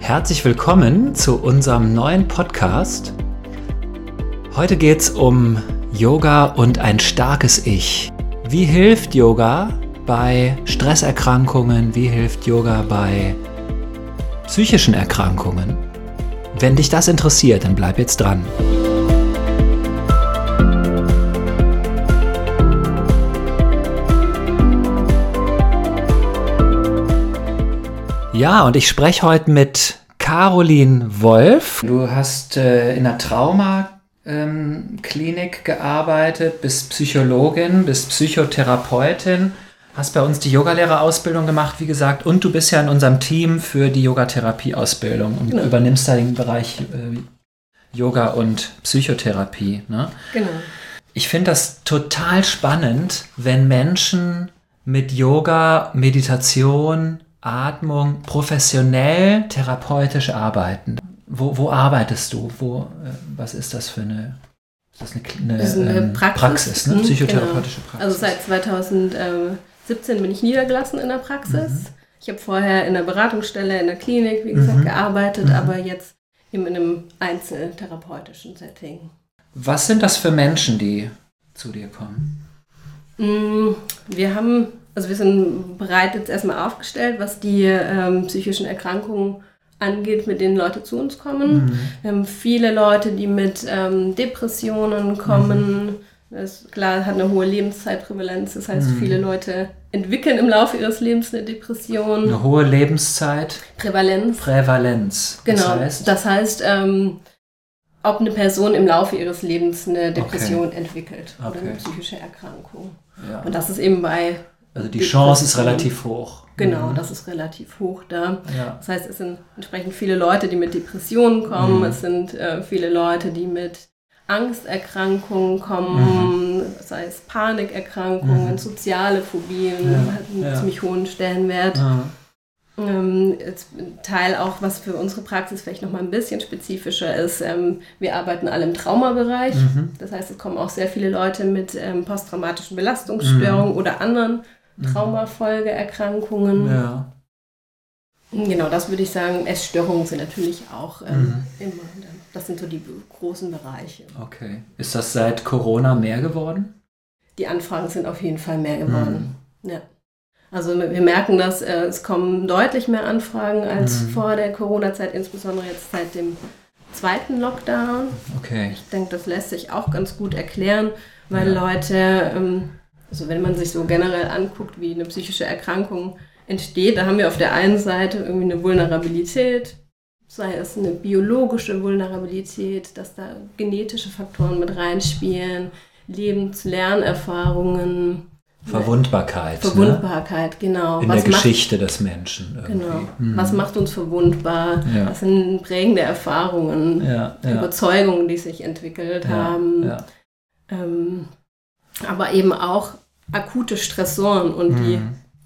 Herzlich willkommen zu unserem neuen Podcast. Heute geht es um Yoga und ein starkes Ich. Wie hilft Yoga bei Stresserkrankungen? Wie hilft Yoga bei psychischen Erkrankungen? Wenn dich das interessiert, dann bleib jetzt dran. Ja, und ich spreche heute mit Caroline Wolf. Du hast äh, in der Traumaklinik ähm, gearbeitet, bist Psychologin, bist Psychotherapeutin, hast bei uns die Yogalehrerausbildung gemacht, wie gesagt, und du bist ja in unserem Team für die Yogatherapieausbildung und genau. übernimmst da den Bereich äh, Yoga und Psychotherapie. Ne? Genau. Ich finde das total spannend, wenn Menschen mit Yoga, Meditation, Atmung professionell therapeutisch arbeiten. Wo, wo arbeitest du? Wo, äh, was ist das für eine, ist das eine, eine, das ist eine ähm, Praxis, Praxis ne? Mhm, psychotherapeutische genau. Praxis? Also seit 2017 bin ich niedergelassen in der Praxis. Mhm. Ich habe vorher in der Beratungsstelle in der Klinik, wie gesagt, mhm. gearbeitet, mhm. aber jetzt eben in einem einzeltherapeutischen Setting. Was sind das für Menschen, die zu dir kommen? Mm, wir haben also wir sind bereit jetzt erstmal aufgestellt, was die ähm, psychischen Erkrankungen angeht, mit denen Leute zu uns kommen. Mhm. Wir haben viele Leute, die mit ähm, Depressionen kommen. Mhm. Das klar, hat eine hohe Lebenszeitprävalenz. Das heißt, mhm. viele Leute entwickeln im Laufe ihres Lebens eine Depression. Eine hohe Lebenszeit. Prävalenz. Prävalenz. Genau. Das heißt, das heißt ähm, ob eine Person im Laufe ihres Lebens eine Depression okay. entwickelt oder okay. eine psychische Erkrankung. Ja. Und das ist eben bei also die Chance ist relativ hoch. Genau, mhm. das ist relativ hoch da. Ja. Das heißt, es sind entsprechend viele Leute, die mit Depressionen kommen. Mhm. Es sind äh, viele Leute, die mit Angsterkrankungen kommen, mhm. sei es Panikerkrankungen, mhm. soziale Phobien, ja. hat einen ja. ziemlich hohen Stellenwert. Ja. Ähm, Teil auch, was für unsere Praxis vielleicht nochmal ein bisschen spezifischer ist, ähm, wir arbeiten alle im Traumabereich. Mhm. Das heißt, es kommen auch sehr viele Leute mit ähm, posttraumatischen Belastungsstörungen mhm. oder anderen. Traumafolgeerkrankungen. Ja. Genau, das würde ich sagen. Essstörungen sind natürlich auch ähm, mhm. immer. Das sind so die großen Bereiche. Okay. Ist das seit Corona mehr geworden? Die Anfragen sind auf jeden Fall mehr geworden. Mhm. Ja. Also wir merken, dass äh, es kommen deutlich mehr Anfragen als mhm. vor der Corona-Zeit, insbesondere jetzt seit dem zweiten Lockdown. Okay. Ich denke, das lässt sich auch ganz gut erklären, weil ja. Leute ähm, also wenn man sich so generell anguckt, wie eine psychische Erkrankung entsteht, da haben wir auf der einen Seite irgendwie eine Vulnerabilität, sei es eine biologische Vulnerabilität, dass da genetische Faktoren mit reinspielen, Lebens-Lernerfahrungen. Verwundbarkeit. Ne? Verwundbarkeit, ne? genau. In Was der Geschichte des Menschen. Irgendwie. Genau. Hm. Was macht uns verwundbar? Ja. Was sind prägende Erfahrungen, ja, ja. Überzeugungen, die sich entwickelt haben? Ähm, aber eben auch akute Stressoren und mhm. die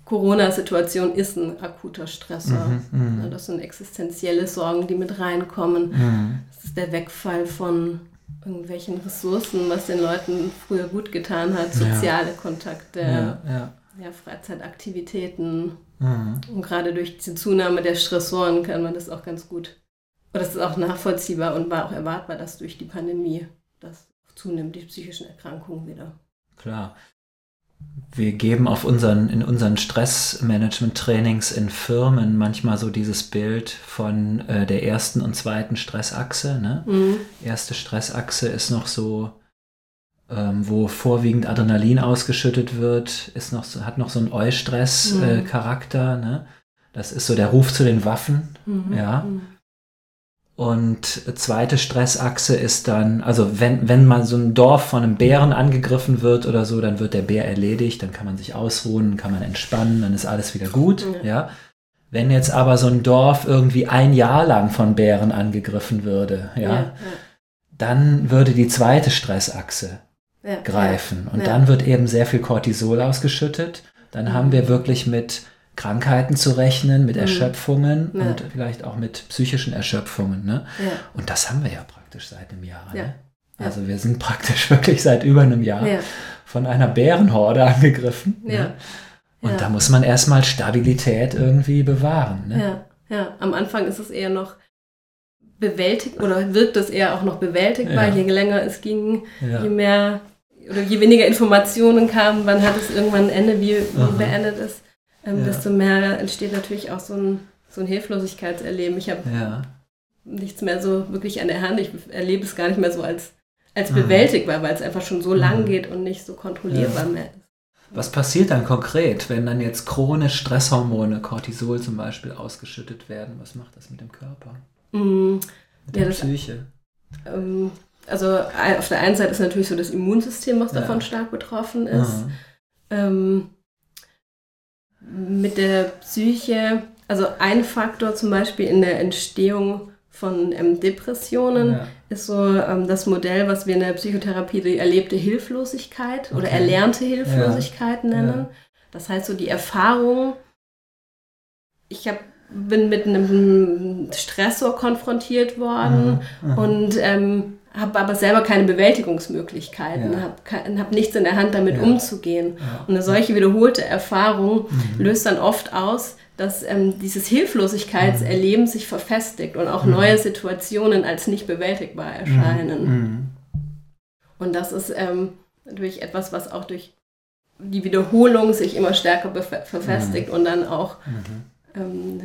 Corona-Situation ist ein akuter Stressor. Mhm, mh. Das sind existenzielle Sorgen, die mit reinkommen. Mhm. Das ist der Wegfall von irgendwelchen Ressourcen, was den Leuten früher gut getan hat, soziale ja. Kontakte, ja, ja. ja Freizeitaktivitäten. Mhm. Und gerade durch die Zunahme der Stressoren kann man das auch ganz gut, oder das ist auch nachvollziehbar und war auch erwartbar, dass durch die Pandemie das zunimmt, die psychischen Erkrankungen wieder. Klar wir geben auf unseren, in unseren Stressmanagement-Trainings in Firmen manchmal so dieses Bild von äh, der ersten und zweiten Stressachse. Ne? Mhm. Erste Stressachse ist noch so, ähm, wo vorwiegend Adrenalin ausgeschüttet wird, ist noch, hat noch so einen Eustress-Charakter. Mhm. Äh, ne? Das ist so der Ruf zu den Waffen. Mhm. Ja. Und zweite Stressachse ist dann, also wenn, wenn mal so ein Dorf von einem Bären angegriffen wird oder so, dann wird der Bär erledigt, dann kann man sich ausruhen, kann man entspannen, dann ist alles wieder gut, ja. ja. Wenn jetzt aber so ein Dorf irgendwie ein Jahr lang von Bären angegriffen würde, ja, ja, ja. dann würde die zweite Stressachse greifen. Und dann wird eben sehr viel Cortisol ausgeschüttet. Dann mhm. haben wir wirklich mit Krankheiten zu rechnen, mit mhm. Erschöpfungen ja. und vielleicht auch mit psychischen Erschöpfungen. Ne? Ja. Und das haben wir ja praktisch seit einem Jahr. Ne? Ja. Also wir sind praktisch wirklich seit über einem Jahr von einer Bärenhorde angegriffen. Ne? Und da muss man erstmal Stabilität irgendwie bewahren. Ne? Ja, am Anfang ist es eher noch bewältigt oder wirkt es eher auch noch bewältigbar, ja. je länger es ging, ja. je mehr oder je weniger Informationen kamen, wann hat es irgendwann ein Ende, wie, wie beendet es, ähm, ja. desto mehr entsteht natürlich auch so ein, so ein Hilflosigkeitserleben. Ich habe nichts mehr so wirklich an der Hand, ich erlebe es gar nicht mehr so als, als mhm. bewältigbar, weil es einfach schon so lang mhm. geht und nicht so kontrollierbar mehr ist. Was passiert dann konkret, wenn dann jetzt chronisch Stresshormone, Cortisol zum Beispiel, ausgeschüttet werden? Was macht das mit dem Körper? Mm, mit der Psyche? ähm, also auf der einen Seite ist natürlich so das Immunsystem, was ja. davon stark betroffen ist. Ähm, mit der Psyche, also ein Faktor zum Beispiel in der Entstehung von ähm, Depressionen ja. ist so ähm, das Modell, was wir in der Psychotherapie die erlebte Hilflosigkeit okay. oder erlernte Hilflosigkeit ja. nennen. Ja. Das heißt so die Erfahrung, ich hab, bin mit einem Stressor konfrontiert worden mhm. Mhm. und ähm, habe aber selber keine Bewältigungsmöglichkeiten, ja. habe hab nichts in der Hand, damit umzugehen. Und eine solche wiederholte Erfahrung mhm. löst dann oft aus, dass ähm, dieses Hilflosigkeitserleben mhm. sich verfestigt und auch mhm. neue Situationen als nicht bewältigbar mhm. erscheinen. Mhm. Und das ist ähm, natürlich etwas, was auch durch die Wiederholung sich immer stärker verfestigt mhm. und dann auch ähm,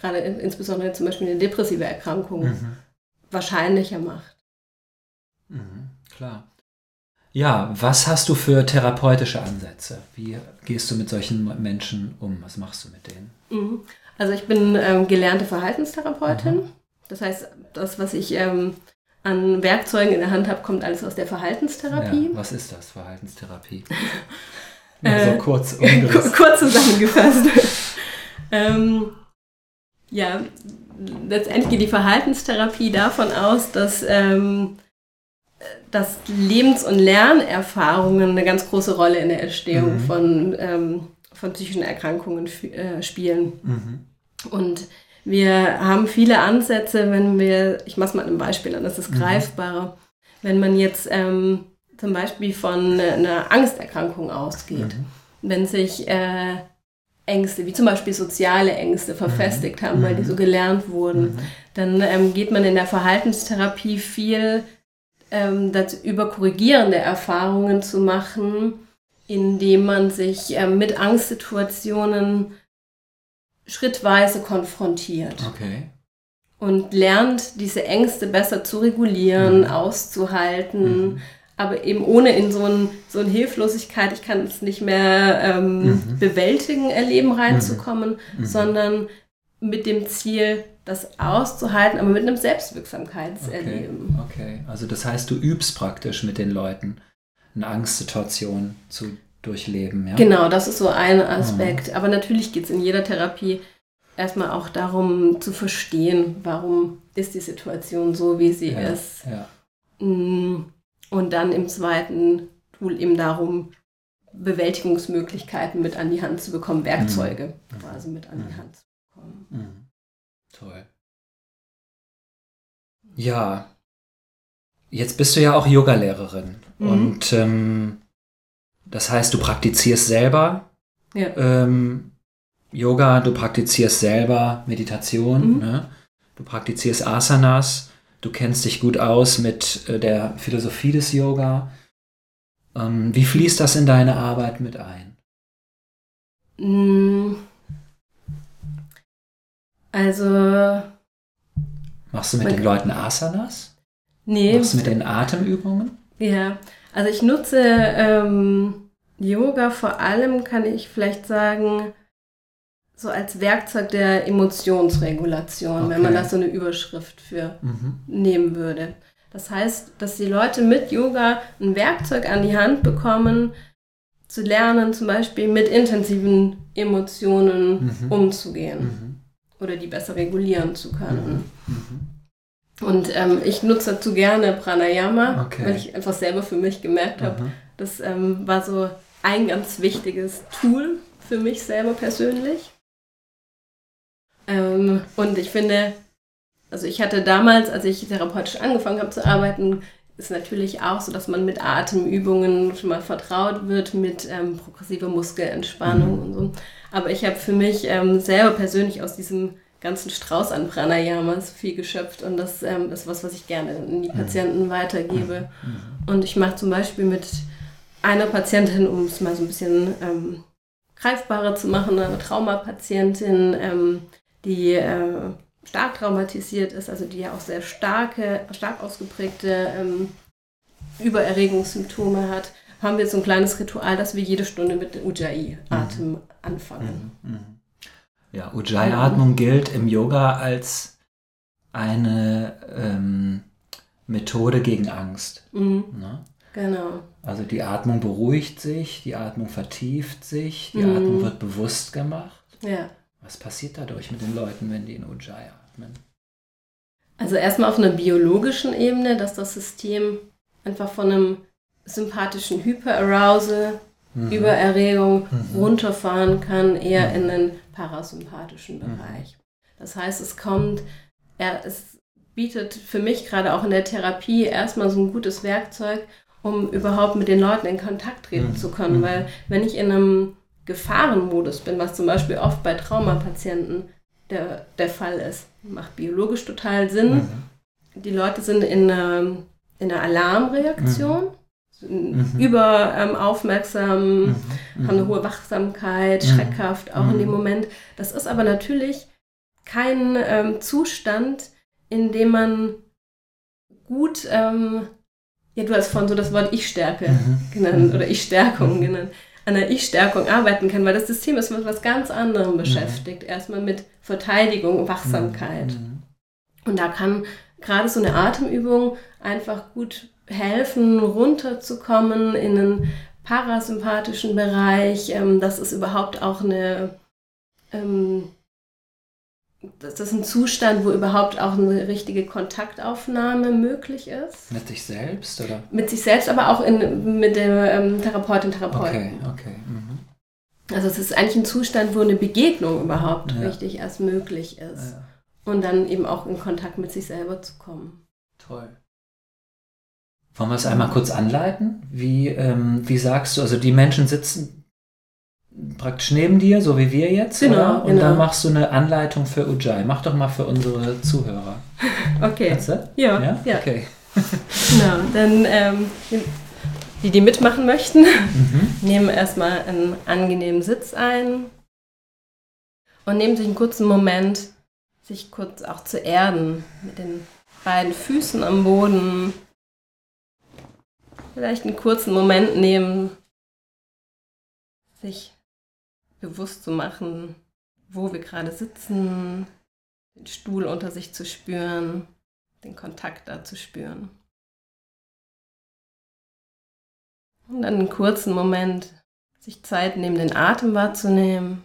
gerade in, insbesondere zum Beispiel eine depressive Erkrankung wahrscheinlicher macht. Klar. Ja, was hast du für therapeutische Ansätze? Wie gehst du mit solchen Menschen um? Was machst du mit denen? Mhm. Also ich bin ähm, gelernte Verhaltenstherapeutin. Mhm. Das heißt, das, was ich ähm, an Werkzeugen in der Hand habe, kommt alles aus der Verhaltenstherapie. Ja, was ist das, Verhaltenstherapie? Mal so kurz, kurz zusammengefasst. ähm, ja, letztendlich geht die Verhaltenstherapie davon aus, dass ähm, dass Lebens- und Lernerfahrungen eine ganz große Rolle in der Entstehung mhm. von, ähm, von psychischen Erkrankungen äh, spielen. Mhm. Und wir haben viele Ansätze, wenn wir, ich mache es mal ein Beispiel an, das ist mhm. greifbarer. Wenn man jetzt ähm, zum Beispiel von einer Angsterkrankung ausgeht, mhm. wenn sich äh, Ängste, wie zum Beispiel soziale Ängste, verfestigt mhm. haben, weil die mhm. so gelernt wurden, dann ähm, geht man in der Verhaltenstherapie viel ähm, dazu, über korrigierende Erfahrungen zu machen, indem man sich ähm, mit Angstsituationen schrittweise konfrontiert. Okay. Und lernt, diese Ängste besser zu regulieren, mhm. auszuhalten, mhm. aber eben ohne in so, ein, so eine Hilflosigkeit, ich kann es nicht mehr ähm, mhm. bewältigen, erleben reinzukommen, mhm. Mhm. sondern mit dem Ziel, das auszuhalten, aber mit einem Selbstwirksamkeitserleben. Okay. okay, also das heißt, du übst praktisch mit den Leuten eine Angstsituation zu durchleben. Ja? Genau, das ist so ein Aspekt. Mhm. Aber natürlich geht es in jeder Therapie erstmal auch darum zu verstehen, warum ist die Situation so, wie sie ja, ist. Ja. Mm, und dann im zweiten Tool eben darum, Bewältigungsmöglichkeiten mit an die Hand zu bekommen, Werkzeuge mhm. quasi mit an die mhm. Hand zu bekommen. Mhm. Toll. Ja, jetzt bist du ja auch Yogalehrerin mhm. und ähm, das heißt, du praktizierst selber ja. ähm, Yoga, du praktizierst selber Meditation, mhm. ne? du praktizierst Asanas, du kennst dich gut aus mit äh, der Philosophie des Yoga. Ähm, wie fließt das in deine Arbeit mit ein? Also. Machst du mit den Leuten Asanas? Nee. Machst du mit den Atemübungen? Ja, also ich nutze ähm, Yoga vor allem, kann ich vielleicht sagen, so als Werkzeug der Emotionsregulation, okay. wenn man da so eine Überschrift für mhm. nehmen würde. Das heißt, dass die Leute mit Yoga ein Werkzeug an die Hand bekommen, zu lernen, zum Beispiel mit intensiven Emotionen mhm. umzugehen. Mhm oder die besser regulieren zu können. Mhm. Und ähm, ich nutze dazu gerne Pranayama, okay. weil ich einfach selber für mich gemerkt habe, mhm. das ähm, war so ein ganz wichtiges Tool für mich selber persönlich. Ähm, und ich finde, also ich hatte damals, als ich therapeutisch angefangen habe zu arbeiten, ist natürlich auch so, dass man mit Atemübungen schon mal vertraut wird, mit ähm, progressiver Muskelentspannung mhm. und so. Aber ich habe für mich ähm, selber persönlich aus diesem ganzen Strauß an Pranayamas viel geschöpft und das ähm, ist was, was ich gerne in die Patienten weitergebe. Mhm. Und ich mache zum Beispiel mit einer Patientin, um es mal so ein bisschen ähm, greifbarer zu machen, eine Traumapatientin, ähm, die äh, stark traumatisiert ist, also die ja auch sehr starke, stark ausgeprägte ähm, Übererregungssymptome hat, haben wir so ein kleines Ritual, dass wir jede Stunde mit Ujjayi-Atem mhm. anfangen. Mhm. mhm. Ja, Ujjayi-Atmung gilt im Yoga als eine ähm, Methode gegen Angst. Mhm. Ne? Genau. Also die Atmung beruhigt sich, die Atmung vertieft sich, die mhm. Atmung wird bewusst gemacht. Ja. Was passiert dadurch mit den Leuten, wenn die in Ujjayi atmen? Also erstmal auf einer biologischen Ebene, dass das System einfach von einem sympathischen Hyperarousal, mhm. Übererregung mhm. runterfahren kann, eher mhm. in den parasympathischen mhm. Bereich. Das heißt, es kommt, er, es bietet für mich gerade auch in der Therapie erstmal so ein gutes Werkzeug, um überhaupt mit den Leuten in Kontakt treten mhm. zu können. Mhm. Weil wenn ich in einem Gefahrenmodus bin, was zum Beispiel oft bei Traumapatienten der, der Fall ist, macht biologisch total Sinn. Mhm. Die Leute sind in einer, in einer Alarmreaktion. Mhm. über ähm, aufmerksam, mhm. haben eine hohe Wachsamkeit, mhm. schreckhaft auch in dem mhm. Moment. Das ist aber natürlich kein ähm, Zustand, in dem man gut ähm, ja, du hast vorhin so das Wort Ich-Stärke mhm. genannt oder Ich-Stärkung mhm. genannt, an der Ich-Stärkung arbeiten kann, weil das System ist mit was ganz anderem mhm. beschäftigt. Mhm. Erstmal mit Verteidigung, Wachsamkeit. Mhm. Und da kann gerade so eine Atemübung einfach gut helfen, runterzukommen in einen parasympathischen Bereich. Ähm, das ist überhaupt auch eine ähm, das ist ein Zustand, wo überhaupt auch eine richtige Kontaktaufnahme möglich ist. Mit sich selbst, oder? Mit sich selbst, aber auch in, mit der ähm, Therapeutin, Therapeuten. Okay, okay. Mhm. Also es ist eigentlich ein Zustand, wo eine Begegnung überhaupt ja. richtig erst möglich ist. Ja. Und dann eben auch in Kontakt mit sich selber zu kommen. Toll. Wollen wir es einmal kurz anleiten? Wie, ähm, wie sagst du, also die Menschen sitzen praktisch neben dir, so wie wir jetzt, genau, oder? Und genau. dann machst du eine Anleitung für Ujjayi. Mach doch mal für unsere Zuhörer. Okay. Kannst du? Ja. ja. ja. Okay. genau, dann ähm, die, die mitmachen möchten, mhm. nehmen erstmal einen angenehmen Sitz ein und nehmen sich einen kurzen Moment, sich kurz auch zu erden, mit den beiden Füßen am Boden. Vielleicht einen kurzen Moment nehmen, sich bewusst zu machen, wo wir gerade sitzen, den Stuhl unter sich zu spüren, den Kontakt da zu spüren. Und dann einen kurzen Moment sich Zeit nehmen, den Atem wahrzunehmen.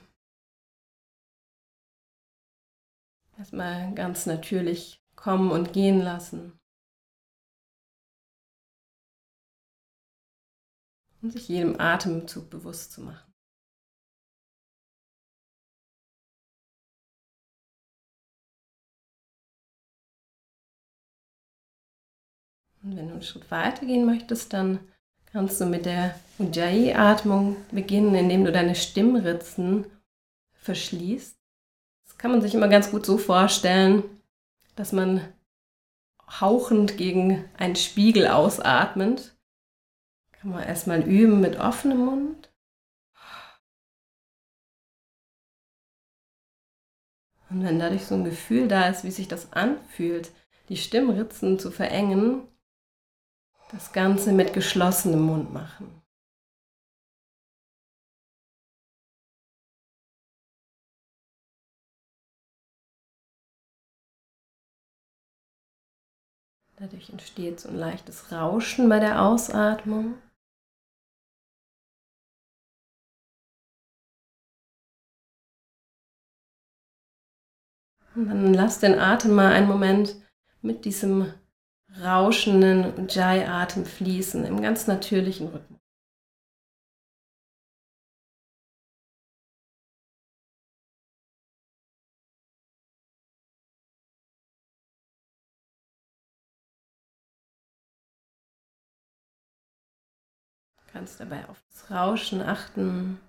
Erstmal ganz natürlich kommen und gehen lassen. Und sich jedem Atemzug bewusst zu machen. Und wenn du einen Schritt weiter gehen möchtest, dann kannst du mit der Ujjayi-Atmung beginnen, indem du deine Stimmritzen verschließt. Das kann man sich immer ganz gut so vorstellen, dass man hauchend gegen einen Spiegel ausatmet. Kann man erstmal üben mit offenem Mund. Und wenn dadurch so ein Gefühl da ist, wie sich das anfühlt, die Stimmritzen zu verengen, das Ganze mit geschlossenem Mund machen. Dadurch entsteht so ein leichtes Rauschen bei der Ausatmung. Und dann lass den Atem mal einen Moment mit diesem rauschenden Ujjayi-Atem fließen im ganz natürlichen Rhythmus. Kannst dabei auf das Rauschen achten.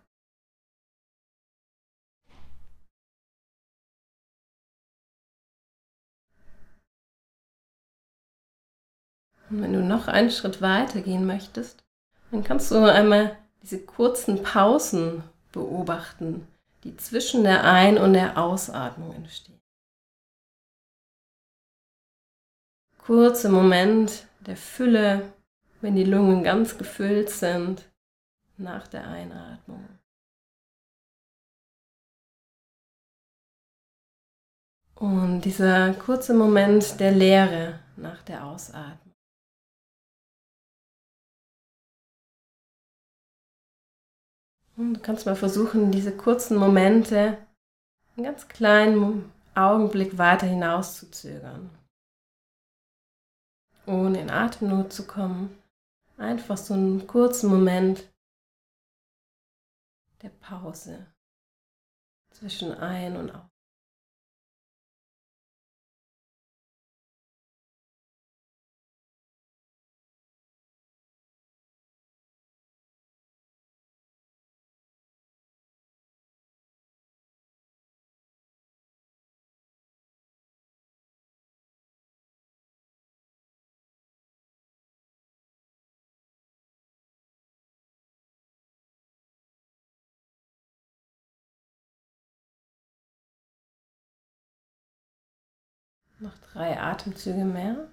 Und wenn du noch einen Schritt weiter gehen möchtest, dann kannst du einmal diese kurzen Pausen beobachten, die zwischen der Ein- und der Ausatmung entstehen. Kurze Moment der Fülle, wenn die Lungen ganz gefüllt sind nach der Einatmung. Und dieser kurze Moment der Leere nach der Ausatmung. Du kannst mal versuchen, diese kurzen Momente einen ganz kleinen Augenblick weiter hinaus zu zögern. Ohne in Atemnot zu kommen. Einfach so einen kurzen Moment der Pause zwischen ein und aus. Noch drei Atemzüge mehr.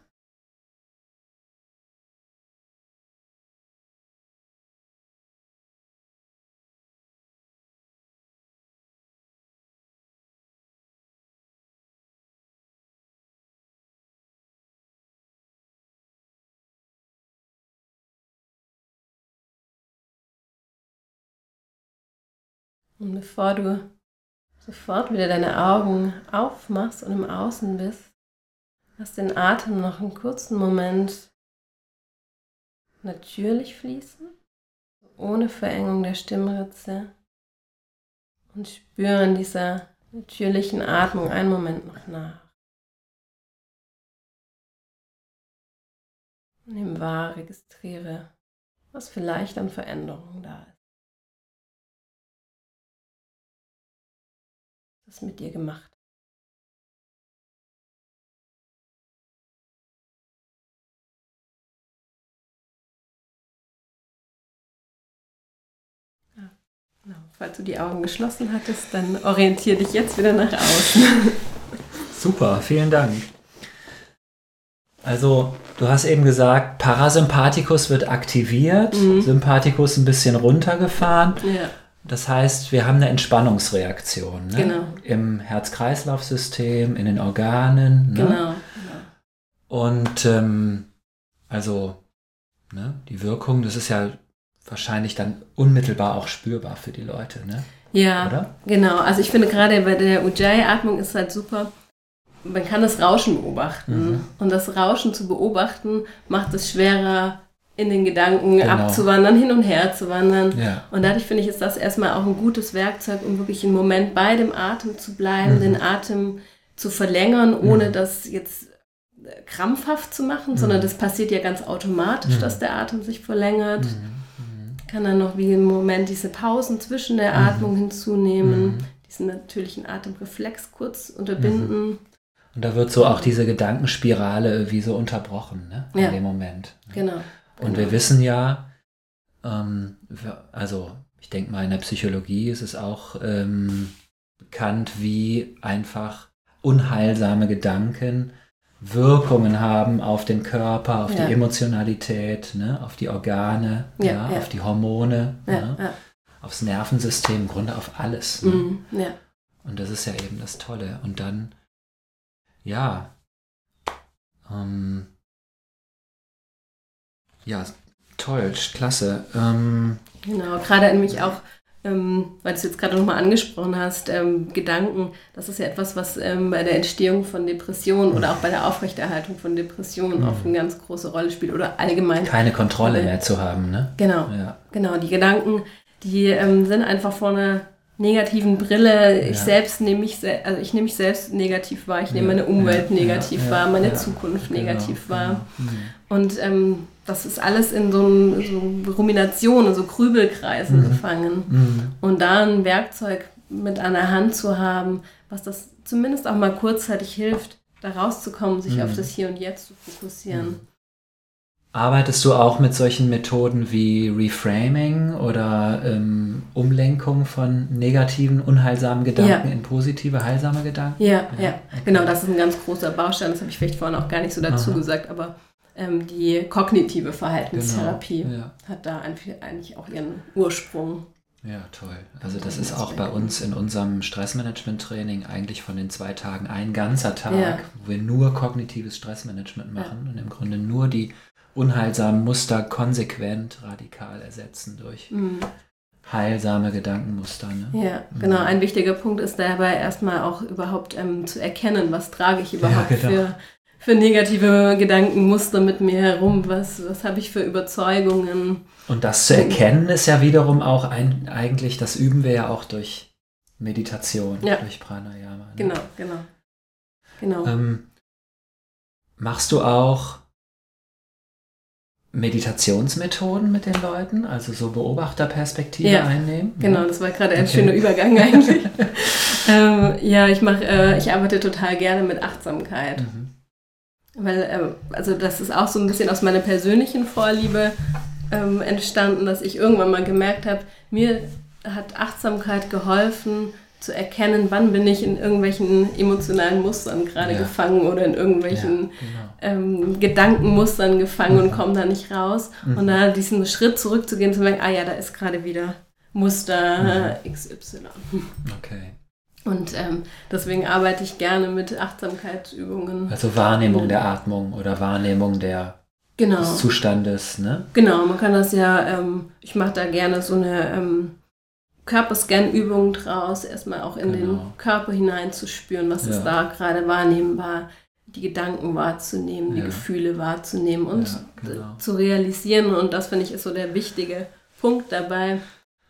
Und bevor du sofort wieder deine Augen aufmachst und im Außen bist, Lass den Atem noch einen kurzen Moment natürlich fließen, ohne Verengung der Stimmritze und spüren dieser natürlichen Atmung einen Moment noch nach. Nimm wahr, registriere, was vielleicht an Veränderungen da ist. Was mit dir gemacht Genau. Falls du die Augen geschlossen hattest, dann orientiere dich jetzt wieder nach außen. Super, vielen Dank. Also, du hast eben gesagt, Parasympathikus wird aktiviert, mhm. Sympathikus ein bisschen runtergefahren. Ja. Das heißt, wir haben eine Entspannungsreaktion ne? genau. im Herz-Kreislauf-System, in den Organen. Ne? Genau, genau. Und ähm, also ne, die Wirkung, das ist ja wahrscheinlich dann unmittelbar auch spürbar für die Leute, ne? Ja, Oder? genau. Also ich finde gerade bei der Ujjayi-Atmung ist halt super, man kann das Rauschen beobachten. Mhm. Und das Rauschen zu beobachten macht es schwerer, in den Gedanken genau. abzuwandern, hin und her zu wandern. Ja. Und dadurch finde ich, ist das erstmal auch ein gutes Werkzeug, um wirklich einen Moment bei dem Atem zu bleiben, mhm. den Atem zu verlängern, ohne mhm. das jetzt krampfhaft zu machen, sondern mhm. das passiert ja ganz automatisch, mhm. dass der Atem sich verlängert. Mhm kann dann noch wie im Moment diese Pausen zwischen der mhm. Atmung hinzunehmen, mhm. diesen natürlichen Atemreflex kurz unterbinden. Mhm. Und da wird so auch diese Gedankenspirale wie so unterbrochen, ne? In ja. dem Moment. Genau. Und genau. wir wissen ja, ähm, also ich denke mal in der Psychologie ist es auch ähm, bekannt, wie einfach unheilsame Gedanken Wirkungen haben auf den Körper, auf ja. die Emotionalität, ne, auf die Organe, ja, ja, auf die Hormone, ne, aufs Nervensystem, im Grunde auf alles. Ne? Mhm, Und das ist ja eben das Tolle. Und dann, ja, ähm, ja, toll, klasse. Ähm, genau, gerade nämlich auch ähm, weil du es jetzt gerade nochmal angesprochen hast, ähm, Gedanken, das ist ja etwas, was ähm, bei der Entstehung von Depressionen oder auch bei der Aufrechterhaltung von Depressionen mhm. auch eine ganz große Rolle spielt oder allgemein. Keine Kontrolle mehr zu haben, ne? Genau. Ja. Genau, die Gedanken, die ähm, sind einfach vor einer negativen Brille. Ich ja. selbst nehme mich, also ich nehme mich selbst negativ wahr, ich nehme meine Umwelt negativ wahr, meine Zukunft genau, negativ genau. wahr. Und ähm, das ist alles in so, so Ruminationen, so Krübelkreisen mhm. gefangen. Mhm. Und da ein Werkzeug mit an der Hand zu haben, was das zumindest auch mal kurzzeitig hilft, da rauszukommen, sich mhm. auf das Hier und Jetzt zu fokussieren. Arbeitest du auch mit solchen Methoden wie Reframing oder ähm, Umlenkung von negativen, unheilsamen Gedanken ja. in positive, heilsame Gedanken? Ja, ja, ja. Okay. genau, das ist ein ganz großer Baustein, das habe ich vielleicht vorhin auch gar nicht so dazu Aha. gesagt, aber ähm, die kognitive Verhaltenstherapie genau. ja. hat da eigentlich auch ihren Ursprung. Ja, toll. Also das ist auch bei uns in unserem Stressmanagement-Training eigentlich von den zwei Tagen ein ganzer Tag, ja. wo wir nur kognitives Stressmanagement machen ja. und im Grunde nur die unheilsamen Muster konsequent radikal ersetzen durch mhm. heilsame Gedankenmuster. Ne? Ja, genau. Mhm. Ein wichtiger Punkt ist dabei erstmal auch überhaupt ähm, zu erkennen, was trage ich überhaupt ja, genau. für, für negative Gedankenmuster mit mir herum, was, was habe ich für Überzeugungen. Und das zu erkennen ist ja wiederum auch ein, eigentlich, das üben wir ja auch durch Meditation, ja. durch Pranayama. Ne? Genau, genau. genau. Ähm, machst du auch Meditationsmethoden mit den Leuten, also so Beobachterperspektive ja, einnehmen. Genau, das war gerade ein okay. schöner Übergang eigentlich. ähm, ja, ich mache, äh, ich arbeite total gerne mit Achtsamkeit. Mhm. Weil, äh, also das ist auch so ein bisschen aus meiner persönlichen Vorliebe ähm, entstanden, dass ich irgendwann mal gemerkt habe, mir hat Achtsamkeit geholfen, zu erkennen, wann bin ich in irgendwelchen emotionalen Mustern gerade ja. gefangen oder in irgendwelchen ja, genau. ähm, Gedankenmustern gefangen mhm. und komme da nicht raus. Mhm. Und da diesen Schritt zurückzugehen, zu merken, ah ja, da ist gerade wieder Muster mhm. XY. Okay. Und ähm, deswegen arbeite ich gerne mit Achtsamkeitsübungen. Also Wahrnehmung der Atmung oder Wahrnehmung der, genau. des Zustandes, ne? Genau, man kann das ja, ähm, ich mache da gerne so eine ähm, Körperscan-Übungen draus, erstmal auch in genau. den Körper hineinzuspüren, was ja. ist da gerade wahrnehmbar, die Gedanken wahrzunehmen, ja. die Gefühle wahrzunehmen und ja, genau. zu realisieren. Und das finde ich ist so der wichtige Punkt dabei.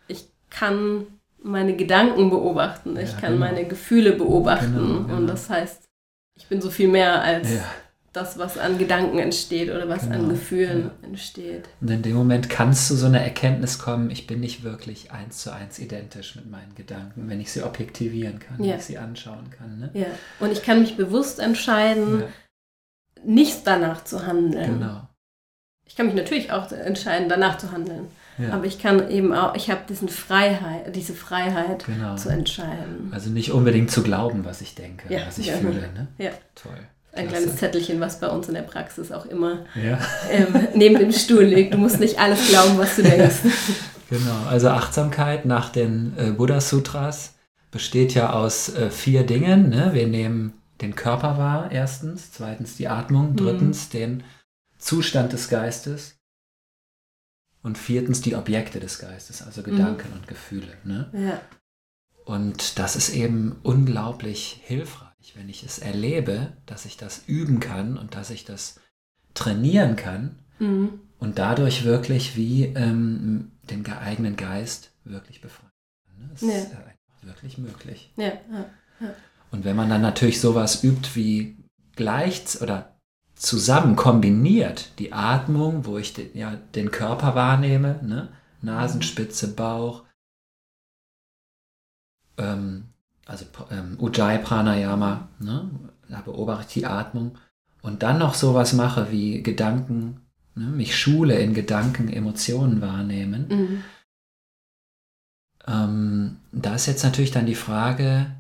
Ich kann meine Gedanken beobachten, ich kann genau. meine Gefühle beobachten. Genau, genau. Und das heißt, ich bin so viel mehr als das, was an Gedanken entsteht oder was genau, an Gefühlen ja. entsteht. Und in dem Moment kannst du so eine Erkenntnis kommen, ich bin nicht wirklich eins zu eins identisch mit meinen Gedanken, wenn ich sie objektivieren kann, ja. wenn ich sie anschauen kann. Ne? Ja, und ich kann mich bewusst entscheiden, ja. nicht danach zu handeln. Genau. Ich kann mich natürlich auch entscheiden, danach zu handeln. Ja. Aber ich kann eben auch, ich habe diesen Freiheit, diese Freiheit genau. zu entscheiden. Also nicht unbedingt zu glauben, was ich denke, was ich fühle. Ne? Ja. Toll. Ein Klasse. kleines Zettelchen, was bei uns in der Praxis auch immer ja. ähm, neben dem Stuhl liegt. Du musst nicht alles glauben, was du denkst. genau, also Achtsamkeit nach den äh, Buddha-Sutras besteht ja aus äh, vier Dingen. Ne? Wir nehmen den Körper wahr, erstens, zweitens die Atmung, mhm. drittens mhm. den Zustand des Geistes und viertens die Objekte des Geistes, also Gedanken mhm. und Gefühle. Ne? Ja. Und das ist eben unglaublich hilfreich wenn ich es erlebe, dass ich das üben kann und dass ich das trainieren kann mhm. und dadurch wirklich wie ähm, den eigenen Geist wirklich befreien kann. Das ja. ist einfach wirklich möglich. Ja. Und wenn man dann natürlich sowas übt wie gleich oder zusammen kombiniert, die Atmung, wo ich den, ja, den Körper wahrnehme, ne? Nasenspitze, Bauch, ähm, also ähm, Ujjayi Pranayama, ne? da beobachte ich die Atmung und dann noch sowas mache wie Gedanken, ne? mich schule in Gedanken, Emotionen wahrnehmen. Mhm. Ähm, da ist jetzt natürlich dann die Frage,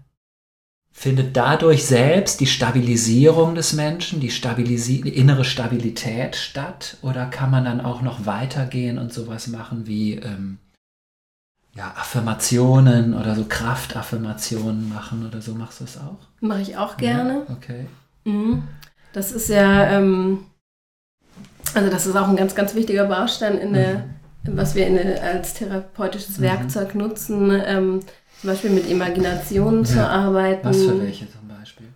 findet dadurch selbst die Stabilisierung des Menschen, die, Stabilisi die innere Stabilität statt? Oder kann man dann auch noch weitergehen und sowas machen wie ähm, ja, Affirmationen oder so Kraftaffirmationen machen oder so. Machst du das auch? Mache ich auch gerne. Ja, okay. Mhm. Das ist ja, ähm, also das ist auch ein ganz, ganz wichtiger Baustein in der, mhm. was wir der, als therapeutisches mhm. Werkzeug nutzen, ähm, zum Beispiel mit Imaginationen ja. zu arbeiten. Was für welche zum Beispiel?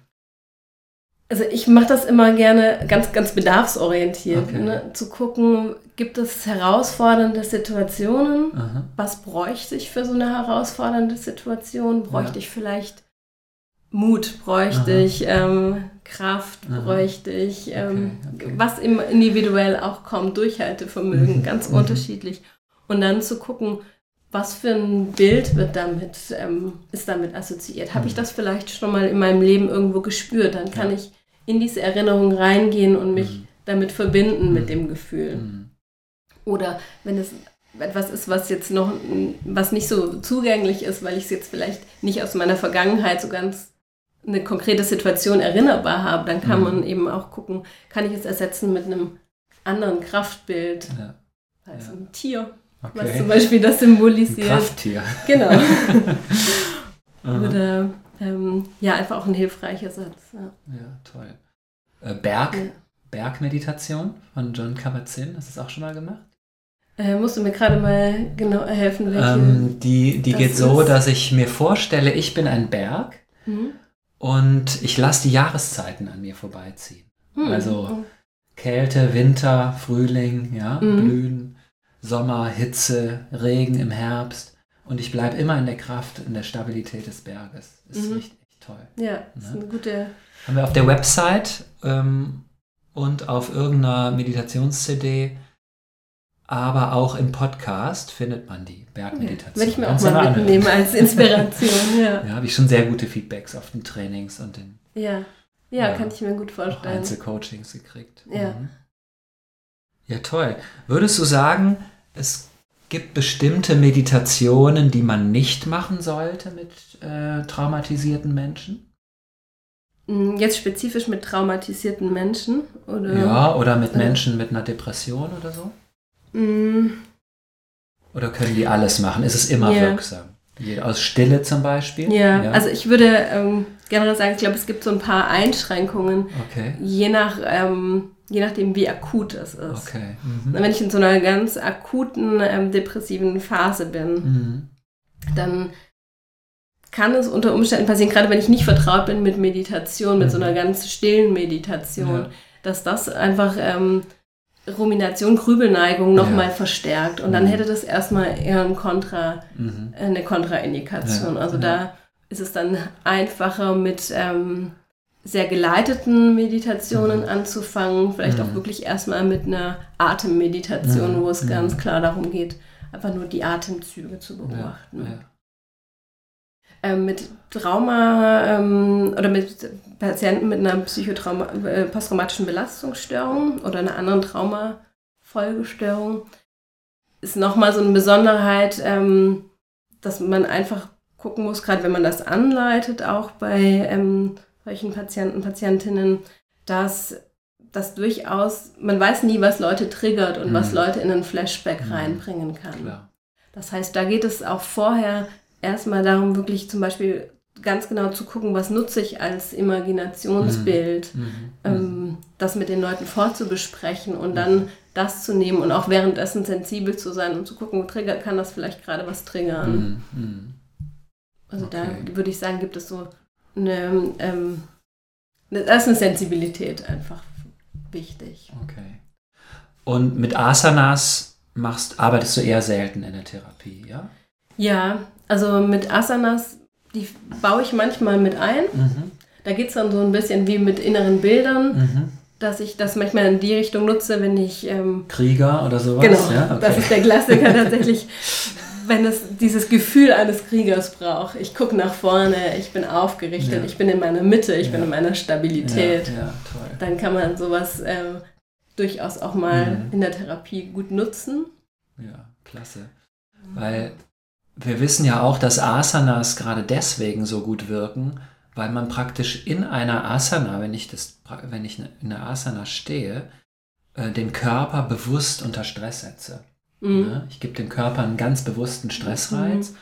Also ich mache das immer gerne ganz, ganz bedarfsorientiert, okay. ne? zu gucken, gibt es herausfordernde Situationen? Aha. Was bräuchte ich für so eine herausfordernde Situation? Bräuchte ja. ich vielleicht Mut? Bräuchte Aha. ich ähm, Kraft? Aha. Bräuchte ich, ähm, okay, okay. was individuell auch kommt, Durchhaltevermögen, mhm. ganz mhm. unterschiedlich. Und dann zu gucken, was für ein Bild wird damit, ähm, ist damit assoziiert? Habe ich mhm. das vielleicht schon mal in meinem Leben irgendwo gespürt? Dann kann ja. ich in diese Erinnerung reingehen und mich mhm damit verbinden mhm. mit dem Gefühl. Mhm. Oder wenn es etwas ist, was jetzt noch, was nicht so zugänglich ist, weil ich es jetzt vielleicht nicht aus meiner Vergangenheit so ganz eine konkrete Situation erinnerbar habe, dann kann mhm. man eben auch gucken, kann ich es ersetzen mit einem anderen Kraftbild, ja. also ja. ein Tier, okay. was zum Beispiel das symbolisiert. Ein Krafttier. Genau. Oder ähm, ja, einfach auch ein hilfreicher Satz. Ja, ja toll. Äh, Berg, Bergmeditation von John Kabat-Zinn, hast du das auch schon mal gemacht? Äh, musst du mir gerade mal genau helfen, welche ähm, Die, die geht so, ist? dass ich mir vorstelle, ich bin ein Berg mhm. und ich lasse die Jahreszeiten an mir vorbeiziehen. Mhm. Also oh. Kälte, Winter, Frühling, ja, mhm. Blühen, Sommer, Hitze, Regen im Herbst. Und ich bleibe immer in der Kraft, in der Stabilität des Berges. Ist mhm. richtig toll. Ja, das ist ne? eine gute. Haben wir auf der Website ähm, und auf irgendeiner Meditations-CD aber auch im Podcast findet man die Bergmeditation. Werde ich mir auch mal mitnehmen als Inspiration. ja. ja, habe ich schon sehr gute Feedbacks auf den Trainings und den. Ja, ja, ja kann ich mir gut vorstellen. Einzelcoachings gekriegt. Ja. Mhm. Ja, toll. Würdest du sagen, es gibt bestimmte Meditationen, die man nicht machen sollte mit äh, traumatisierten Menschen? Mm, jetzt spezifisch mit traumatisierten Menschen? Oder, ja, oder mit äh, Menschen mit einer Depression oder so? Mm. Oder können die alles machen? Ist es immer yeah. wirksam? Aus Stille zum Beispiel? Ja, ja. also ich würde ähm, generell sagen, ich glaube, es gibt so ein paar Einschränkungen, okay. je, nach, ähm, je nachdem, wie akut es ist. Okay. Mhm. Wenn ich in so einer ganz akuten ähm, depressiven Phase bin, mhm. dann kann es unter Umständen passieren, gerade wenn ich nicht vertraut bin mit Meditation, mit mhm. so einer ganz stillen Meditation, ja. dass das einfach ähm, Rumination, Grübelneigung nochmal ja. verstärkt. Und dann mhm. hätte das erstmal eher ein Kontra, mhm. eine Kontraindikation. Ja. Also ja. da ist es dann einfacher mit ähm, sehr geleiteten Meditationen mhm. anzufangen, vielleicht auch mhm. wirklich erstmal mit einer Atemmeditation, wo es ganz klar darum geht, einfach nur die Atemzüge zu beobachten ähm, mit Trauma ähm, oder mit Patienten mit einer Psychotrauma, äh, posttraumatischen Belastungsstörung oder einer anderen Traumafolgestörung ist nochmal so eine Besonderheit, ähm, dass man einfach gucken muss, gerade wenn man das anleitet, auch bei ähm, solchen Patienten, Patientinnen, dass das durchaus, man weiß nie, was Leute triggert und mhm. was Leute in einen Flashback mhm. reinbringen kann. Klar. Das heißt, da geht es auch vorher erstmal darum, wirklich zum Beispiel ganz genau zu gucken, was nutze ich als Imaginationsbild, mhm. mhm. ähm, das mit den Leuten vorzubesprechen und dann mhm. das zu nehmen und auch währenddessen sensibel zu sein und zu gucken, trigger, kann das vielleicht gerade was triggern. Mhm. mhm. Also okay. da würde ich sagen, gibt es so eine, ähm, da ist eine Sensibilität einfach wichtig. Okay. Und mit Asanas machst, arbeitest du eher selten in der Therapie, ja? Ja, also mit Asanas, die baue ich manchmal mit ein. Mhm. Da geht es dann so ein bisschen wie mit inneren Bildern, mhm. dass ich das manchmal in die Richtung nutze, wenn ich... Ähm, Krieger oder sowas? Genau, ja? okay. das ist der Klassiker tatsächlich. Wenn es dieses Gefühl eines Kriegers braucht. Ich gucke nach vorne, ich bin aufgerichtet, ja. ich bin in meiner Mitte, ich ja. bin in meiner Stabilität. Ja, dann kann man sowas ähm, durchaus auch mal mhm. in der Therapie gut nutzen. Ja, klasse. Weil wir wissen ja auch, dass Asanas gerade deswegen so gut wirken, weil man praktisch in einer Asana, wenn ich, das, wenn ich in einer Asana stehe, äh, den Körper bewusst unter Stress setze. Mhm. Ich gebe dem Körper einen ganz bewussten Stressreiz mhm.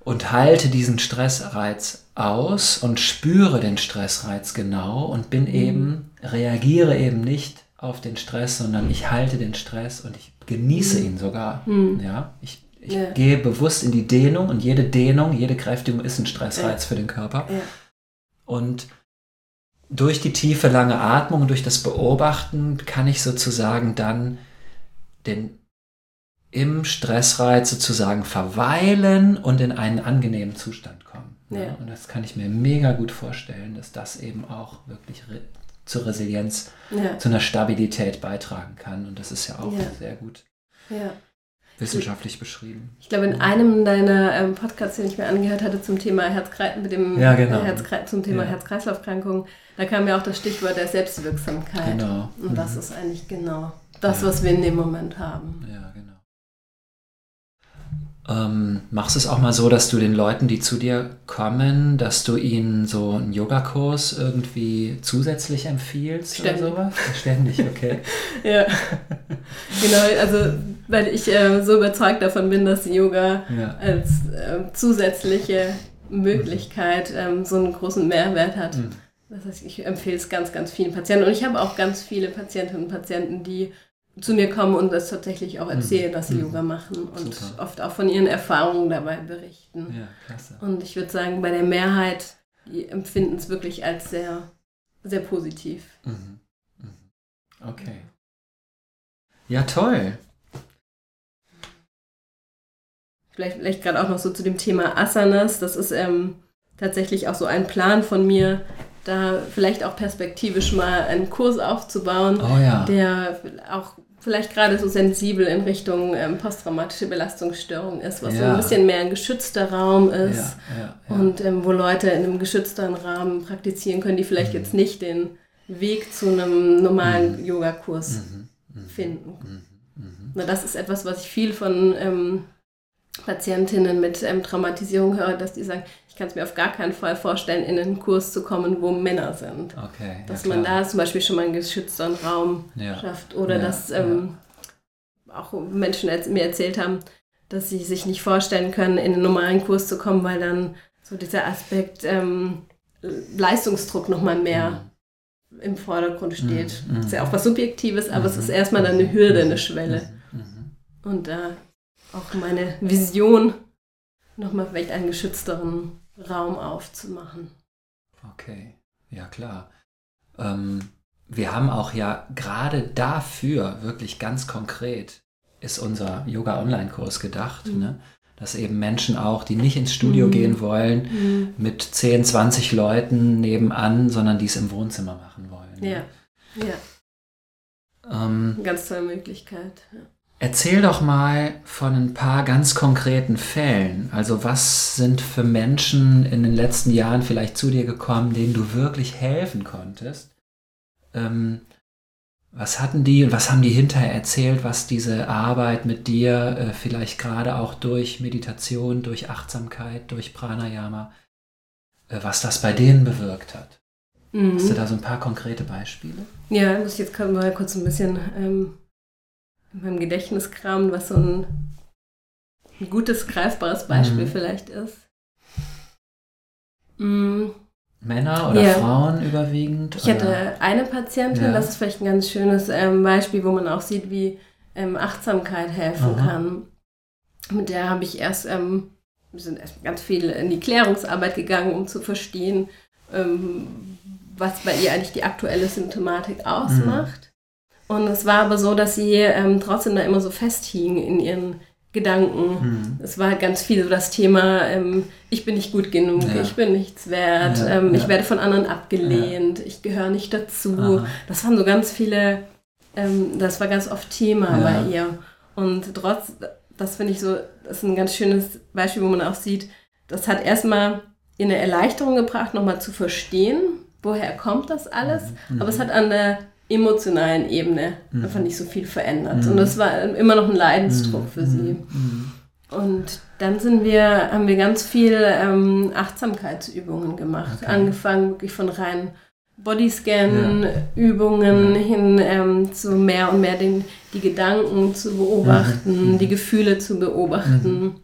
und halte diesen Stressreiz aus und spüre den Stressreiz genau und bin mhm. eben, reagiere eben nicht auf den Stress, sondern ich halte den Stress und ich genieße mhm. ihn sogar. Mhm. Ja, ich ich ja. gehe bewusst in die Dehnung und jede Dehnung, jede Kräftigung ist ein Stressreiz ja. für den Körper. Ja. Und durch die tiefe, lange Atmung und durch das Beobachten kann ich sozusagen dann den im Stressreiz sozusagen verweilen und in einen angenehmen Zustand kommen. Ja. Und das kann ich mir mega gut vorstellen, dass das eben auch wirklich re zur Resilienz, ja. zu einer Stabilität beitragen kann. Und das ist ja auch sehr gut. Ja. wissenschaftlich beschrieben. Ich glaube, in einem deiner ähm, Podcasts, den ich mir angehört hatte zum Thema Herzkreis mit dem ja, genau. Herzkreis zum Thema ja. Herz-Kreislauf-Krankungen, da kam ja auch das Stichwort der Selbstwirksamkeit. Genau. Und mhm. das ist eigentlich genau das, ja. was wir in dem Moment haben. Ja. Ähm, machst du es auch mal so, dass du den Leuten, die zu dir kommen, dass du ihnen so einen Yogakurs irgendwie zusätzlich empfiehlst Ständig. oder sowas? Ständig, okay. ja. genau, also weil ich äh, so überzeugt davon bin, dass Yoga ja. als äh, zusätzliche Möglichkeit ähm, so einen großen Mehrwert hat. Mhm. Das heißt, ich empfehle es ganz, ganz vielen Patienten. Und ich habe auch ganz viele Patientinnen und Patienten, die zu mir kommen und das tatsächlich auch erzählen, mhm. dass sie mhm. Yoga machen und Super. oft auch von ihren Erfahrungen dabei berichten. Ja, klasse. Und ich würde sagen, bei der Mehrheit, die empfinden es wirklich als sehr, sehr positiv. Mhm. mhm. Okay. Ja, toll. Vielleicht, vielleicht gerade auch noch so zu dem Thema Asanas. Das ist ähm, tatsächlich auch so ein Plan von mir, da vielleicht auch perspektivisch mal einen Kurs aufzubauen, oh ja. der auch vielleicht gerade so sensibel in Richtung ähm, posttraumatische Belastungsstörung ist, was ja. so ein bisschen mehr ein geschützter Raum ist ja, ja, und ähm, wo Leute in einem geschützten Rahmen praktizieren können, die vielleicht mhm. jetzt nicht den Weg zu einem normalen mhm. Yogakurs mhm. mhm. finden. Mhm. Mhm. Na, das ist etwas, was ich viel von ähm, Patientinnen mit ähm, Traumatisierung höre, dass die sagen, ich kann es mir auf gar keinen Fall vorstellen, in einen Kurs zu kommen, wo Männer sind. Okay, dass ja, man da zum Beispiel schon mal einen geschützten Raum ja. schafft. Oder ja, dass ähm, auch Menschen mir erzählt haben, dass sie sich nicht vorstellen können, in einen normalen Kurs zu kommen, weil dann so dieser Aspekt ähm, Leistungsdruck nochmal mehr mhm. im Vordergrund steht. Mhm. Das ist ja auch was Subjektives, aber mhm. es ist erstmal dann eine Hürde, eine Schwelle. Mhm. Mhm. Und da auch meine Vision, nochmal vielleicht einen geschützteren Raum aufzumachen. Okay, ja klar. Ähm, wir haben auch ja gerade dafür wirklich ganz konkret ist unser Yoga-Online-Kurs gedacht, mhm. ne? dass eben Menschen auch, die nicht ins Studio mhm. gehen wollen, mhm. mit 10, 20 Leuten nebenan, sondern die es im Wohnzimmer machen wollen. Ja, ne? ja. Ähm, ganz tolle Möglichkeit. Ja. Erzähl doch mal von ein paar ganz konkreten Fällen. Also was sind für Menschen in den letzten Jahren vielleicht zu dir gekommen, denen du wirklich helfen konntest? Ähm, was hatten die und was haben die hinterher erzählt, was diese Arbeit mit dir äh, vielleicht gerade auch durch Meditation, durch Achtsamkeit, durch Pranayama, äh, was das bei denen bewirkt hat? Mhm. Hast du da so ein paar konkrete Beispiele? Ja, muss ich jetzt mal kurz ein bisschen ähm meinem Gedächtnis kramen, was so ein, ein gutes, greifbares Beispiel mhm. vielleicht ist. Mhm. Männer oder ja. Frauen überwiegend? Ich oder? hatte eine Patientin, ja. das ist vielleicht ein ganz schönes ähm, Beispiel, wo man auch sieht, wie ähm, Achtsamkeit helfen Aha. kann. Mit der habe ich erst, ähm, wir sind erst ganz viel in die Klärungsarbeit gegangen, um zu verstehen, ähm, was bei ihr eigentlich die aktuelle Symptomatik ausmacht. Mhm. Und es war aber so, dass sie ähm, trotzdem da immer so festhing in ihren Gedanken. Mhm. Es war ganz viel so das Thema, ähm, ich bin nicht gut genug, ja. ich bin nichts wert, ja, ähm, ja. ich werde von anderen abgelehnt, ich gehöre nicht dazu. Aha. Das waren so ganz viele, ähm, das war ganz oft Thema bei ihr. Und trotz, das finde ich so, das ist ein ganz schönes Beispiel, wo man auch sieht, das hat erstmal ihr eine Erleichterung gebracht, nochmal zu verstehen, woher kommt das alles. Mhm. Aber es hat an der emotionalen Ebene mhm. einfach nicht so viel verändert. Mhm. Und das war immer noch ein Leidensdruck mhm. für sie. Mhm. Und dann sind wir, haben wir ganz viel ähm, Achtsamkeitsübungen gemacht. Okay. Angefangen wirklich von rein Bodyscan-Übungen ja. hin ähm, zu mehr und mehr den, die Gedanken zu beobachten, mhm. die Gefühle zu beobachten. Mhm.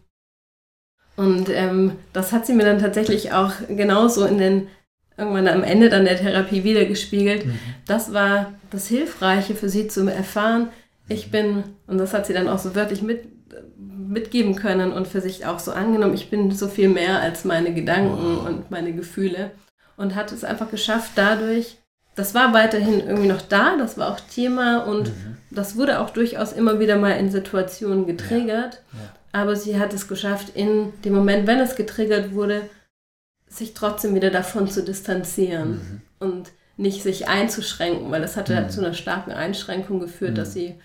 Und ähm, das hat sie mir dann tatsächlich auch genauso in den irgendwann am Ende dann der Therapie wieder gespiegelt. Mhm. Das war das Hilfreiche für sie zu erfahren. Ich bin, und das hat sie dann auch so wirklich mit, mitgeben können und für sich auch so angenommen, ich bin so viel mehr als meine Gedanken oh. und meine Gefühle. Und hat es einfach geschafft, dadurch, das war weiterhin irgendwie noch da, das war auch Thema und mhm. das wurde auch durchaus immer wieder mal in Situationen getriggert. Ja. Ja. Aber sie hat es geschafft, in dem Moment, wenn es getriggert wurde, sich trotzdem wieder davon zu distanzieren mhm. und nicht sich einzuschränken, weil das hatte mhm. zu einer starken Einschränkung geführt, mhm. dass sie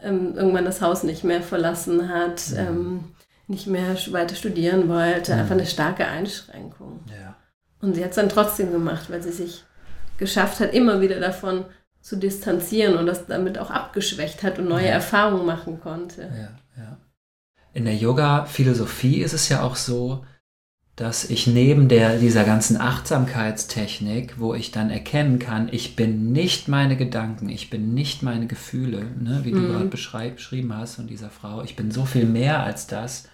ähm, irgendwann das Haus nicht mehr verlassen hat, ja. ähm, nicht mehr weiter studieren wollte. Ja. Einfach eine starke Einschränkung. Ja. Und sie hat es dann trotzdem gemacht, weil sie sich geschafft hat, immer wieder davon zu distanzieren und das damit auch abgeschwächt hat und neue Erfahrungen machen konnte. Ja, ja. In der Yoga-Philosophie ist es ja auch so, dass ich neben der, dieser ganzen Achtsamkeitstechnik, wo ich dann erkennen kann, ich bin nicht meine Gedanken, ich bin nicht meine Gefühle, ne, wie du mhm. gerade beschrieben hast von dieser Frau, ich bin so viel mehr als das.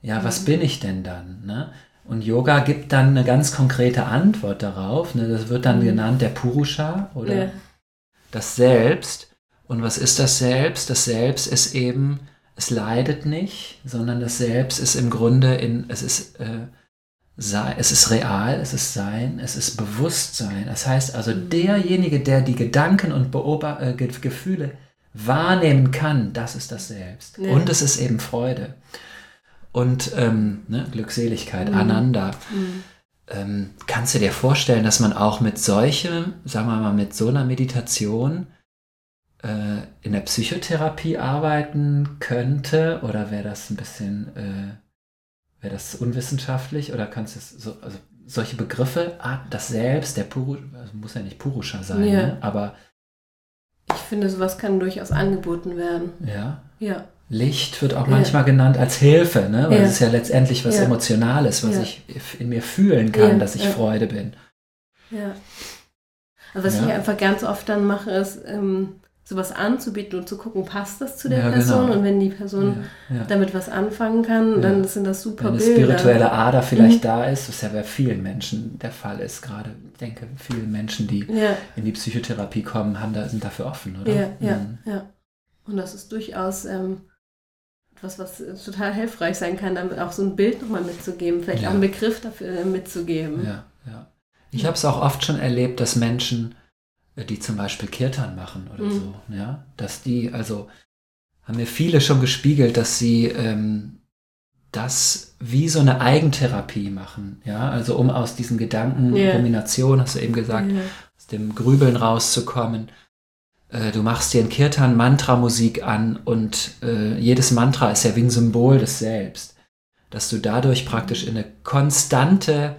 Ja, mhm. was bin ich denn dann? Ne? Und Yoga gibt dann eine ganz konkrete Antwort darauf. Ne? Das wird dann mhm. genannt der Purusha oder ja. das Selbst. Und was ist das Selbst? Das Selbst ist eben es leidet nicht, sondern das Selbst ist im Grunde in, es ist, äh, sei, es ist real, es ist Sein, es ist Bewusstsein. Das heißt also, mhm. derjenige, der die Gedanken und Beobacht äh, Gefühle wahrnehmen kann, das ist das Selbst. Ja. Und es ist eben Freude. Und ähm, ne, Glückseligkeit, mhm. Ananda. Mhm. Ähm, kannst du dir vorstellen, dass man auch mit solchen, sagen wir mal, mit so einer Meditation äh, in der Psychotherapie arbeiten könnte oder wäre das ein bisschen, äh, wäre das unwissenschaftlich oder kannst du so, also solche Begriffe, ah, das Selbst, der Puru, also muss ja nicht Purusha sein, ja. ne? aber ich finde, sowas kann durchaus angeboten werden. Ja. Ja. Licht wird auch ja. manchmal genannt als Hilfe, ne? weil ja. es ist ja letztendlich was Emotionales, was ich in mir fühlen kann, dass ich Freude bin. Ja. Also was ich einfach ganz oft dann mache, ist, ähm, sowas anzubieten und zu gucken, passt das zu der ja, Person genau. und wenn die Person ja, ja. damit was anfangen kann, dann sind das super wenn Bilder. Wenn eine spirituelle Ader vielleicht mhm. da ist, was ja bei vielen Menschen der Fall ist, gerade, ich denke, viele Menschen, die in die Psychotherapie kommen, haben da, sind dafür offen, oder? Ja, ja, mhm. ja. Und das ist durchaus ähm, etwas, was total hilfreich sein kann, damit auch so ein Bild nochmal mitzugeben, vielleicht auch einen Begriff dafür mitzugeben. Ja, ja. Ich habe es auch oft schon erlebt, dass Menschen die zum Beispiel Kirtan machen oder mhm. so, ja, dass die, also haben mir viele schon gespiegelt, dass sie ähm, das wie so eine Eigentherapie machen, ja, also um aus diesen Gedankenkombinationen, yeah. hast du eben gesagt, yeah. aus dem Grübeln rauszukommen. Äh, du machst dir ein Kirtan-Mantra-Musik an und äh, jedes Mantra ist ja wie ein Symbol des Selbst, dass du dadurch praktisch in eine konstante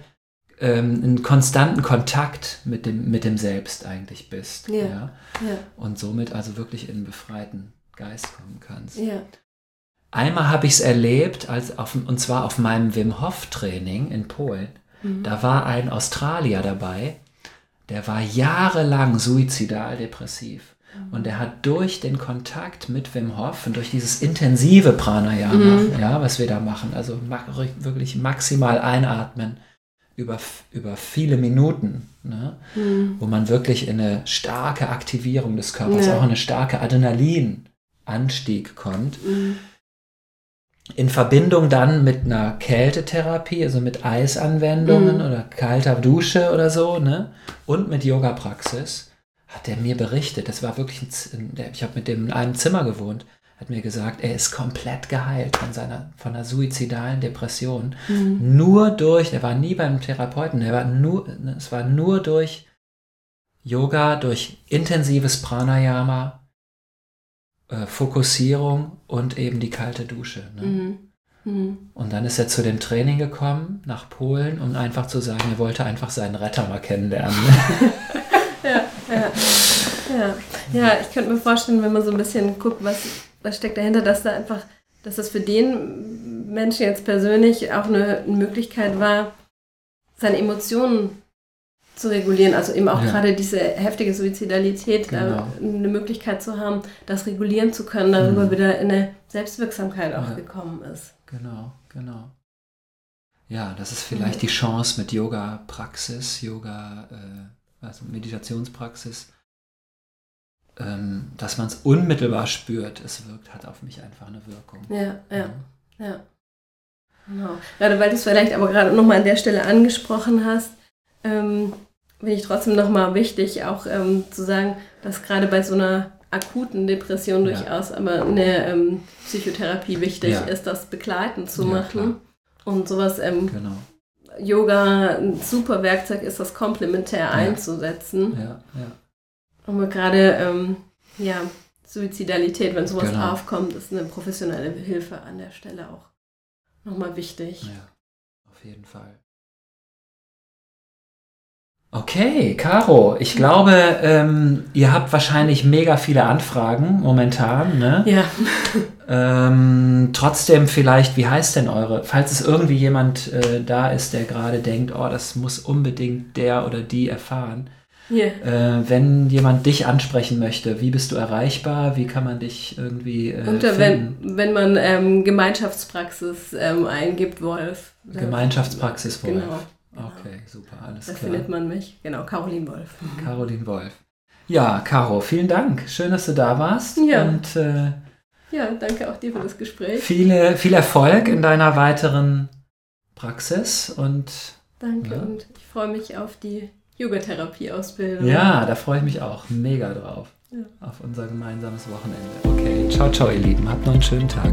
ähm, in konstanten Kontakt mit dem, mit dem Selbst eigentlich bist. Ja. ja. ja. Und somit also wirklich in einen befreiten Geist kommen kannst. Ja. Einmal habe ich es erlebt, als auf, und zwar auf meinem Wim Hof Training in Polen. Mhm. Da war ein Australier dabei, der war jahrelang suizidal depressiv. Mhm. Und er hat durch den Kontakt mit Wim Hof und durch dieses intensive Pranayama, mhm. ja, was wir da machen, also wirklich maximal einatmen, über, über viele Minuten, ne? Mhm. wo man wirklich in eine starke Aktivierung des Körpers, ja. auch eine starke Adrenalinanstieg kommt. Mhm. In Verbindung dann mit einer Kältetherapie, also mit Eisanwendungen mhm. oder kalter Dusche oder so, ne? und mit Yoga-Praxis, hat er mir berichtet, das war wirklich, ein, ich habe mit dem in einem Zimmer gewohnt, hat mir gesagt, er ist komplett geheilt von seiner von einer suizidalen Depression. Mhm. Nur durch, er war nie beim Therapeuten, er war nur, es war nur durch Yoga, durch intensives Pranayama, äh, Fokussierung und eben die kalte Dusche. Ne? Mhm. Mhm. Und dann ist er zu dem Training gekommen nach Polen, um einfach zu sagen, er wollte einfach seinen Retter mal kennenlernen. ja, ja. Ja. ja, ich könnte mir vorstellen, wenn man so ein bisschen guckt, was was steckt dahinter, dass da einfach, dass das für den Menschen jetzt persönlich auch eine, Möglichkeit war, seine Emotionen zu regulieren, also eben auch ja. gerade diese heftige Suizidalität, genau. eine Möglichkeit zu haben, das regulieren zu können, darüber mhm. wieder in eine Selbstwirksamkeit auch ja. gekommen ist. Genau, genau. Ja, das ist vielleicht mhm. die Chance mit Yoga-Praxis, Yoga, äh, also Meditationspraxis, ähm, dass man es unmittelbar spürt, es wirkt, hat auf mich einfach eine Wirkung. Ja, ja, ja. ja. Genau. Gerade weil du es vielleicht aber gerade nochmal an der Stelle angesprochen hast, ähm, finde ich trotzdem nochmal wichtig, auch ähm, zu sagen, dass gerade bei so einer akuten Depression ja. durchaus aber eine ähm, Psychotherapie wichtig ja. ist, das begleitend zu ja, machen. Klar. Und sowas, ähm, genau. Yoga ein super Werkzeug ist, das komplementär einzusetzen. Ja, ja um gerade ähm, ja, Suizidalität, wenn sowas genau. aufkommt, ist eine professionelle Hilfe an der Stelle auch nochmal wichtig. Ja, auf jeden Fall. Okay, Caro, ich glaube, ähm, ihr habt wahrscheinlich mega viele Anfragen momentan, ne? Ja. ähm, trotzdem vielleicht, wie heißt denn eure, falls es irgendwie jemand äh, da ist, der gerade denkt, oh, das muss unbedingt der oder die erfahren. Yeah. Äh, wenn jemand dich ansprechen möchte, wie bist du erreichbar? Wie kann man dich irgendwie äh, finden? Wenn, wenn man ähm, Gemeinschaftspraxis ähm, eingibt, Wolf. Gemeinschaftspraxis Wolf. Genau. Okay, super, alles da klar. Da findet man mich. Genau, Caroline Wolf. Caroline Wolf. Ja, Caro, vielen Dank. Schön, dass du da warst. Ja. Und, äh, ja, danke auch dir für das Gespräch. Viele, viel Erfolg in deiner weiteren Praxis und. Danke ja. und ich freue mich auf die Yogatherapie-Ausbildung. Ja, da freue ich mich auch mega drauf. Ja. Auf unser gemeinsames Wochenende. Okay, ciao, ciao, ihr Lieben. Habt noch einen schönen Tag.